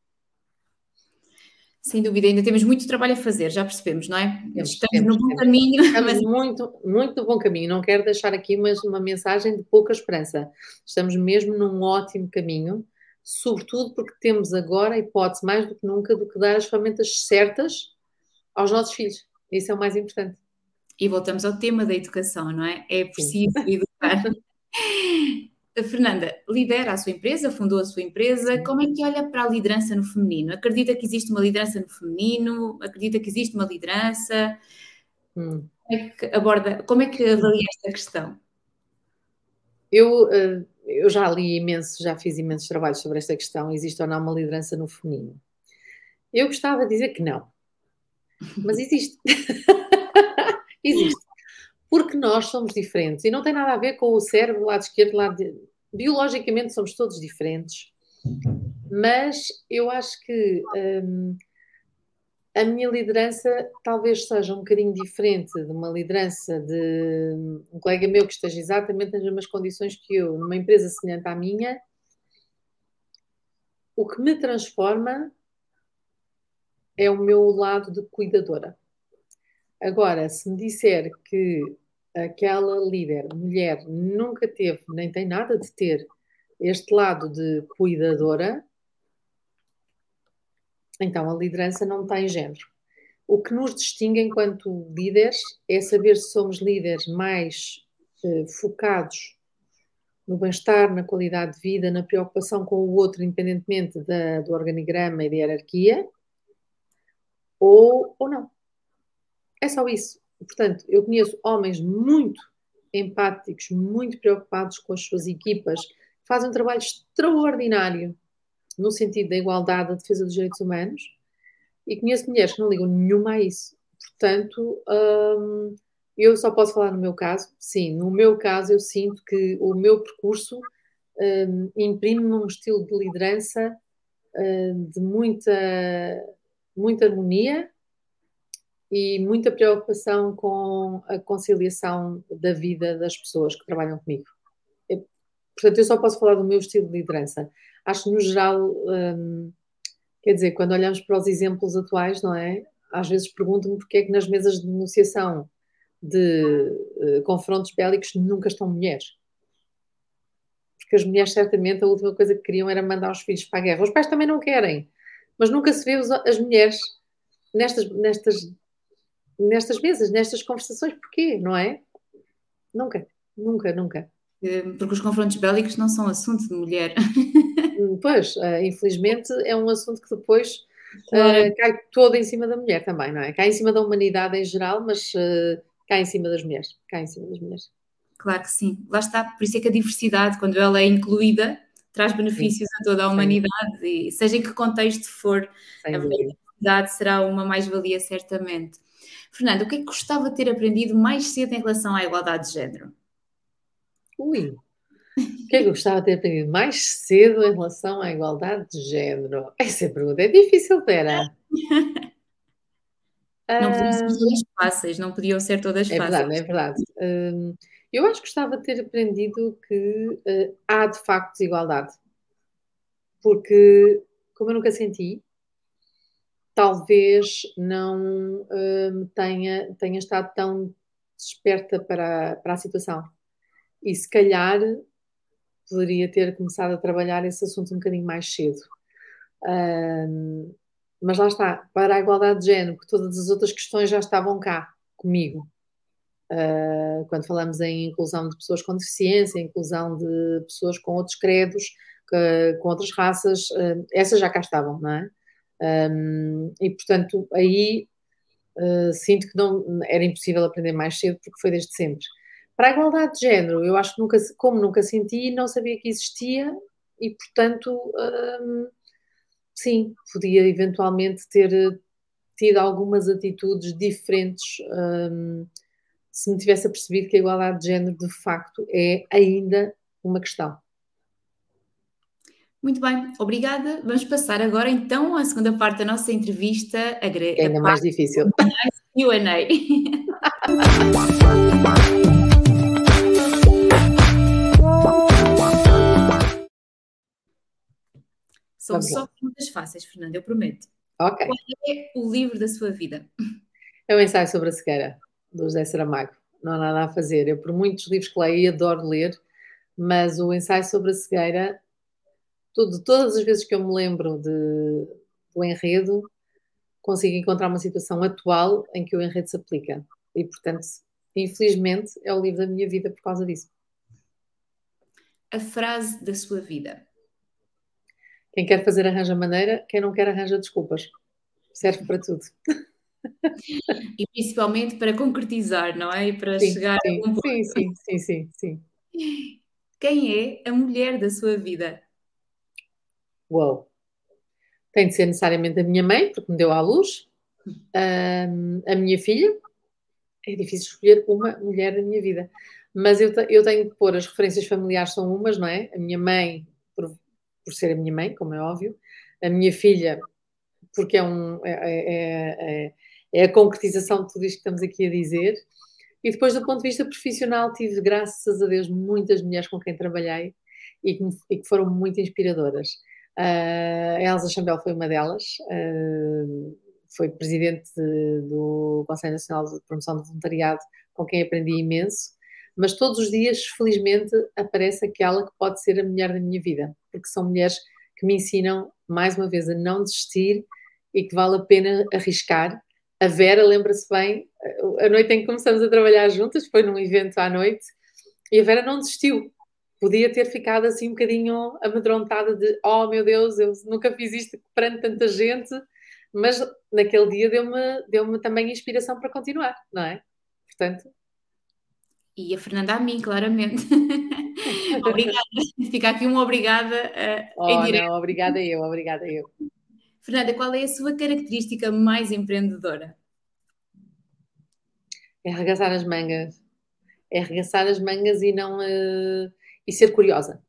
Speaker 1: Sem dúvida, ainda temos muito trabalho a fazer, já percebemos, não é? Temos, Estamos temos, no bom temos. caminho.
Speaker 2: Estamos mas... muito, muito no bom caminho. Não quero deixar aqui mas uma mensagem de pouca esperança. Estamos mesmo num ótimo caminho, sobretudo porque temos agora a hipótese, mais do que nunca, de que dar as ferramentas certas aos nossos filhos. Isso é o mais importante.
Speaker 1: E voltamos ao tema da educação, não é? É preciso Sim. educar. A Fernanda lidera a sua empresa, fundou a sua empresa. Como é que olha para a liderança no feminino? Acredita que existe uma liderança no feminino? Acredita que existe uma liderança? Hum. Como é que aborda, como é que avalia esta questão?
Speaker 2: Eu, eh, eu já li imenso, já fiz imensos trabalhos sobre esta questão, existe ou não uma liderança no feminino. Eu gostava de dizer que não, mas existe. existe porque nós somos diferentes e não tem nada a ver com o cérebro, lado esquerdo, lado. Biologicamente somos todos diferentes, mas eu acho que hum, a minha liderança talvez seja um bocadinho diferente de uma liderança de um colega meu que esteja exatamente nas mesmas condições que eu, numa empresa semelhante à minha. O que me transforma é o meu lado de cuidadora. Agora, se me disser que aquela líder, mulher, nunca teve, nem tem nada de ter, este lado de cuidadora, então a liderança não tem género. O que nos distingue enquanto líderes é saber se somos líderes mais eh, focados no bem-estar, na qualidade de vida, na preocupação com o outro, independentemente da, do organigrama e da hierarquia, ou, ou não. É só isso. Portanto, eu conheço homens muito empáticos, muito preocupados com as suas equipas, fazem um trabalho extraordinário no sentido da igualdade, da defesa dos direitos humanos, e conheço mulheres que não ligam nenhuma a isso. Portanto, hum, eu só posso falar no meu caso. Sim, no meu caso, eu sinto que o meu percurso hum, imprime-me um estilo de liderança hum, de muita, muita harmonia e muita preocupação com a conciliação da vida das pessoas que trabalham comigo. Portanto, eu só posso falar do meu estilo de liderança. Acho no geral, hum, quer dizer, quando olhamos para os exemplos atuais, não é? Às vezes pergunto-me porque é que nas mesas de negociação de uh, confrontos bélicos nunca estão mulheres. Porque as mulheres, certamente, a última coisa que queriam era mandar os filhos para a guerra. Os pais também não querem, mas nunca se vê as mulheres nestas, nestas nestas mesas, nestas conversações, porquê, não é? Nunca, nunca, nunca.
Speaker 1: Eh, porque os confrontos bélicos não são assunto de mulher.
Speaker 2: Hum, pois, uh, infelizmente é um assunto que depois uh, cai todo em cima da mulher também, não é? Cai em cima da humanidade em geral, mas uh, cai em cima das mulheres. Cai em cima das mulheres.
Speaker 1: Claro que sim. Lá está, por isso é que a diversidade, quando ela é incluída, traz benefícios sim. a toda a humanidade, sim. e seja em que contexto for, Sem a diversidade será uma mais-valia certamente. Fernando, o que é que gostava de ter aprendido mais cedo em relação à igualdade de género?
Speaker 2: Ui, o que é que eu gostava de ter aprendido mais cedo em relação à igualdade de género? Essa pergunta é difícil, Pera.
Speaker 1: Não podiam ser todas fáceis, não podiam ser todas
Speaker 2: é
Speaker 1: fáceis.
Speaker 2: Verdade, é verdade, Eu acho que gostava de ter aprendido que uh, há de facto desigualdade. Porque, como eu nunca senti, talvez não uh, tenha, tenha estado tão desperta para, para a situação. E se calhar poderia ter começado a trabalhar esse assunto um bocadinho mais cedo. Mas lá está, para a igualdade de género, porque todas as outras questões já estavam cá comigo. Uh, quando falamos em inclusão de pessoas com deficiência, inclusão de pessoas com outros credos, que, com outras raças, uh, essas já cá estavam, não é? Um, e portanto, aí uh, sinto que não era impossível aprender mais cedo porque foi desde sempre. Para a igualdade de género, eu acho que nunca, como nunca senti, não sabia que existia e portanto, um, sim, podia eventualmente ter tido algumas atitudes diferentes um, se me tivesse apercebido que a igualdade de género de facto é ainda uma questão.
Speaker 1: Muito bem, obrigada. Vamos passar agora então à segunda parte da nossa entrevista. A,
Speaker 2: é ainda mais difícil.
Speaker 1: Q&A. São só perguntas fáceis, Fernanda, eu prometo.
Speaker 2: Ok.
Speaker 1: Qual é o livro da sua vida?
Speaker 2: É o ensaio sobre a cegueira, do José Saramago. Não há nada a fazer. Eu, por muitos livros que leio, adoro ler, mas o ensaio sobre a cegueira tudo, todas as vezes que eu me lembro de, do enredo, consigo encontrar uma situação atual em que o enredo se aplica. E, portanto, infelizmente, é o livro da minha vida por causa disso.
Speaker 1: A frase da sua vida.
Speaker 2: Quem quer fazer arranja maneira, quem não quer arranja desculpas. Serve para tudo.
Speaker 1: E principalmente para concretizar, não é? E para
Speaker 2: sim,
Speaker 1: chegar
Speaker 2: sim,
Speaker 1: a um
Speaker 2: ponto. Sim, sim, sim, sim, sim.
Speaker 1: Quem é a mulher da sua vida?
Speaker 2: Uou! Tem de ser necessariamente a minha mãe, porque me deu à luz, um, a minha filha. É difícil escolher uma mulher na minha vida. Mas eu, eu tenho de pôr as referências familiares, são umas, não é? A minha mãe, por, por ser a minha mãe, como é óbvio. A minha filha, porque é, um, é, é, é, é a concretização de tudo isto que estamos aqui a dizer. E depois, do ponto de vista profissional, tive, graças a Deus, muitas mulheres com quem trabalhei e que, e que foram muito inspiradoras. Uh, Elsa Chambel foi uma delas, uh, foi presidente do Conselho Nacional de Promoção do Voluntariado, com quem aprendi imenso, mas todos os dias, felizmente, aparece aquela que pode ser a mulher da minha vida, porque são mulheres que me ensinam, mais uma vez, a não desistir e que vale a pena arriscar. A Vera, lembra-se bem, a noite em que começamos a trabalhar juntas, foi num evento à noite, e a Vera não desistiu podia ter ficado assim um bocadinho amedrontada de oh meu Deus, eu nunca fiz isto perante tanta gente, mas naquele dia deu-me deu também inspiração para continuar, não é? Portanto.
Speaker 1: E a Fernanda a mim, claramente. obrigada. Fica aqui uma obrigada uh,
Speaker 2: oh, em direto. Não, obrigada eu, obrigada eu.
Speaker 1: Fernanda, qual é a sua característica mais empreendedora?
Speaker 2: É arregaçar as mangas. É arregaçar as mangas e não. Uh e ser curiosa.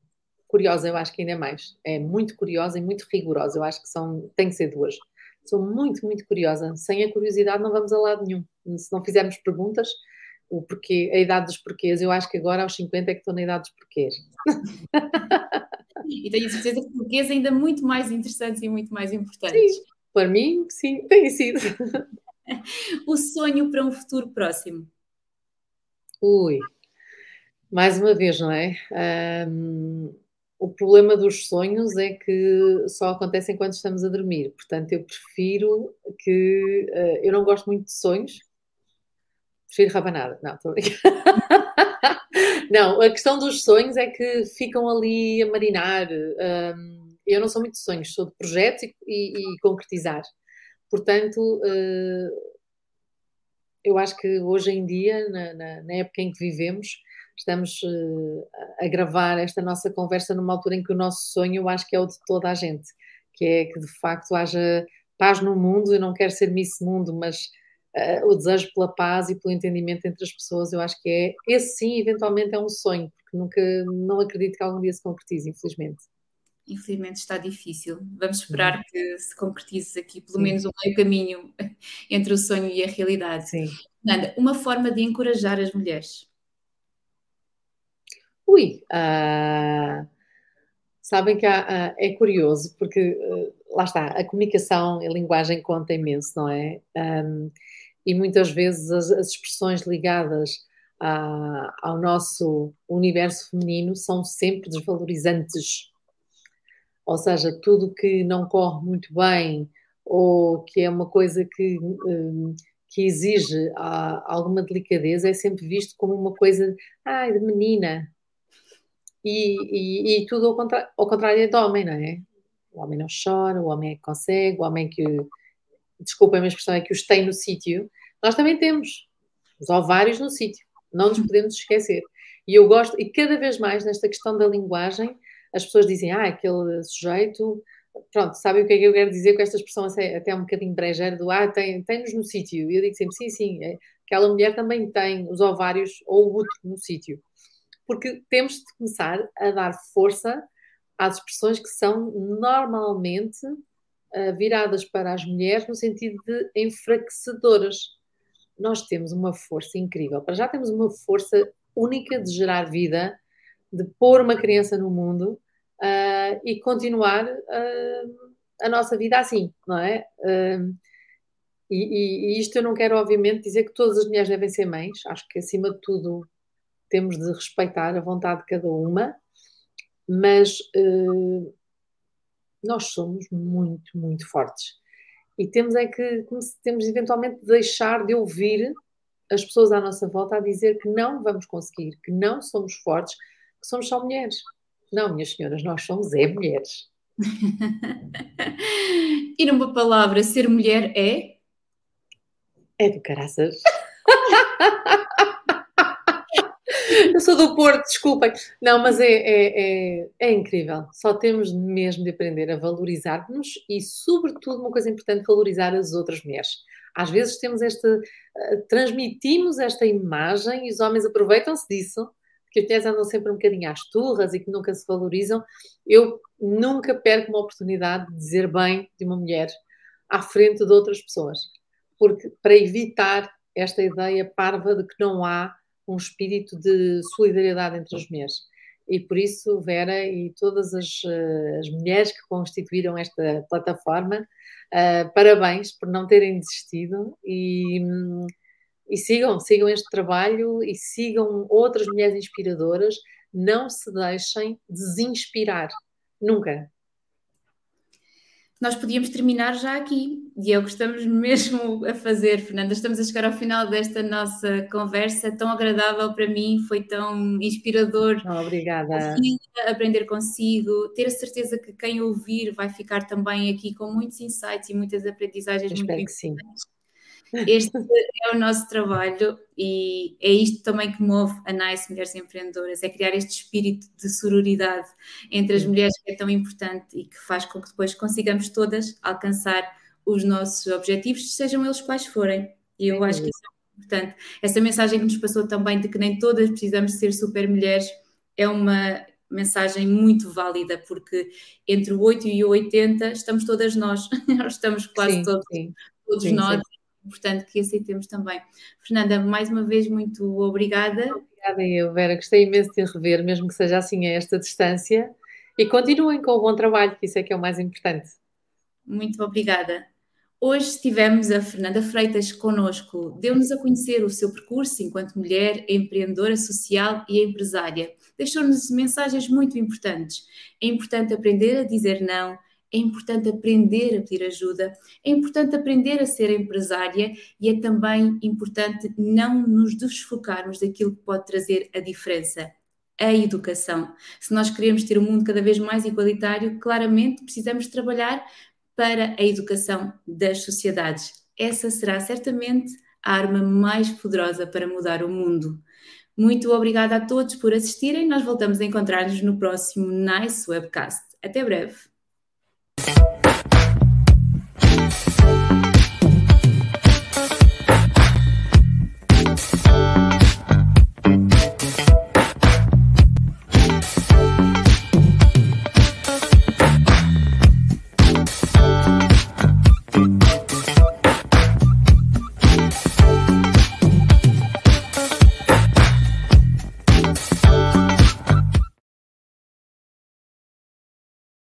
Speaker 2: Curiosa, eu acho que ainda é mais. É muito curiosa e muito rigorosa. Eu acho que são, tem que ser duas. Sou muito, muito curiosa. Sem a curiosidade não vamos a lado nenhum. Se não fizermos perguntas, o porquê, a idade dos porquês, eu acho que agora aos 50 é que estou na idade dos porquês.
Speaker 1: e tenho certeza que porquês ainda muito mais interessantes e muito mais importantes.
Speaker 2: Sim, para mim, sim, tem sido.
Speaker 1: o sonho para um futuro próximo.
Speaker 2: Ui, mais uma vez, não é? Um, o problema dos sonhos é que só acontecem quando estamos a dormir. Portanto, eu prefiro que. Uh, eu não gosto muito de sonhos. Prefiro rabanada. Não, estou Não, a questão dos sonhos é que ficam ali a marinar. Um, eu não sou muito de sonhos, sou de projetos e, e, e concretizar. Portanto, uh, eu acho que hoje em dia, na, na, na época em que vivemos, estamos uh, a gravar esta nossa conversa numa altura em que o nosso sonho, eu acho que é o de toda a gente, que é que de facto haja paz no mundo. Eu não quero ser Miss Mundo, mas uh, o desejo pela paz e pelo entendimento entre as pessoas, eu acho que é esse sim, eventualmente é um sonho, porque nunca não acredito que algum dia se concretize, infelizmente.
Speaker 1: infelizmente está difícil. Vamos esperar que se concretize aqui pelo Sim. menos um meio caminho entre o sonho e a realidade.
Speaker 2: Sim.
Speaker 1: Nanda, uma forma de encorajar as mulheres.
Speaker 2: Ui, uh, sabem que há, uh, é curioso, porque uh, lá está, a comunicação, a linguagem conta imenso, não é? Um, e muitas vezes as, as expressões ligadas a, ao nosso universo feminino são sempre desvalorizantes. Ou seja, tudo que não corre muito bem ou que é uma coisa que, um, que exige a, alguma delicadeza é sempre visto como uma coisa ai, de menina, e, e, e tudo ao contrário, ao contrário é do homem, não é? O homem não chora, o homem é que consegue, o homem é que, desculpem a minha expressão, é que os tem no sítio. Nós também temos os ovários no sítio, não nos podemos esquecer. E eu gosto, e cada vez mais nesta questão da linguagem, as pessoas dizem, ah, aquele sujeito, pronto, sabem o que é que eu quero dizer com esta expressão até um bocadinho brejeira do, ah, tem, tem-nos no sítio. E eu digo sempre, sim, sim, é, aquela mulher também tem os ovários ou o útero no sítio porque temos de começar a dar força às expressões que são normalmente uh, viradas para as mulheres no sentido de enfraquecedoras. Nós temos uma força incrível. Para já temos uma força única de gerar vida, de pôr uma criança no mundo uh, e continuar uh, a nossa vida assim, não é? E, e, isto eu não quero, obviamente, dizer que todas as mulheres devem ser mães. Acho que, acima de tudo, temos de respeitar a vontade de cada uma, mas uh, nós somos muito, muito fortes. E temos é que temos eventualmente de deixar de ouvir as pessoas à nossa volta a dizer que não vamos conseguir, que não somos fortes, que somos só mulheres. Não, minhas senhoras, nós somos é mulheres.
Speaker 1: e numa palavra, ser mulher é?
Speaker 2: É do caraças. Eu sou do Porto, desculpem. Não, mas é, é, é, é, incrível. Só temos mesmo de aprender a valorizar-nos e, sobretudo, uma coisa importante, valorizar as outras mulheres. Às vezes temos esta. Uh, transmitimos esta imagem e os homens aproveitam-se disso, porque as mulheres andam sempre um bocadinho às turras e que nunca se valorizam. Eu nunca perco uma oportunidade de dizer bem de uma mulher à frente de outras pessoas, porque para evitar esta ideia parva de que não há um espírito de solidariedade entre as mulheres. E por isso, Vera e todas as, eh, as mulheres que constituíram esta plataforma, uh, parabéns por não terem desistido e, e sigam, sigam este trabalho e sigam outras mulheres inspiradoras. Não se deixem desinspirar, nunca
Speaker 1: nós podíamos terminar já aqui. E é o que estamos mesmo a fazer, Fernanda. Estamos a chegar ao final desta nossa conversa tão agradável para mim, foi tão inspirador.
Speaker 2: Oh, obrigada.
Speaker 1: Aprender consigo, ter a certeza que quem ouvir vai ficar também aqui com muitos insights e muitas aprendizagens
Speaker 2: Eu
Speaker 1: muito
Speaker 2: importantes. Sim.
Speaker 1: Este é o nosso trabalho e é isto também que move a NICE Mulheres Empreendedoras, é criar este espírito de sororidade entre as mulheres que é tão importante e que faz com que depois consigamos todas alcançar os nossos objetivos, sejam eles quais forem. E eu acho que isso é importante. Essa mensagem que nos passou também de que nem todas precisamos ser super mulheres é uma mensagem muito válida, porque entre o 8 e o 80 estamos todas nós, estamos quase sim, todos, sim. todos sim, nós, importante que aceitemos também. Fernanda, mais uma vez, muito obrigada.
Speaker 2: Obrigada eu, Vera. Gostei imenso de rever, mesmo que seja assim a esta distância. E continuem com o bom trabalho, que isso é que é o mais importante.
Speaker 1: Muito obrigada. Hoje tivemos a Fernanda Freitas conosco. Deu-nos a conhecer o seu percurso enquanto mulher, empreendedora social e empresária. Deixou-nos mensagens muito importantes. É importante aprender a dizer não, é importante aprender a pedir ajuda, é importante aprender a ser empresária e é também importante não nos desfocarmos daquilo que pode trazer a diferença. A educação. Se nós queremos ter um mundo cada vez mais igualitário, claramente precisamos trabalhar para a educação das sociedades. Essa será certamente a arma mais poderosa para mudar o mundo. Muito obrigada a todos por assistirem. Nós voltamos a encontrar-nos no próximo Nice Webcast. Até breve. Thank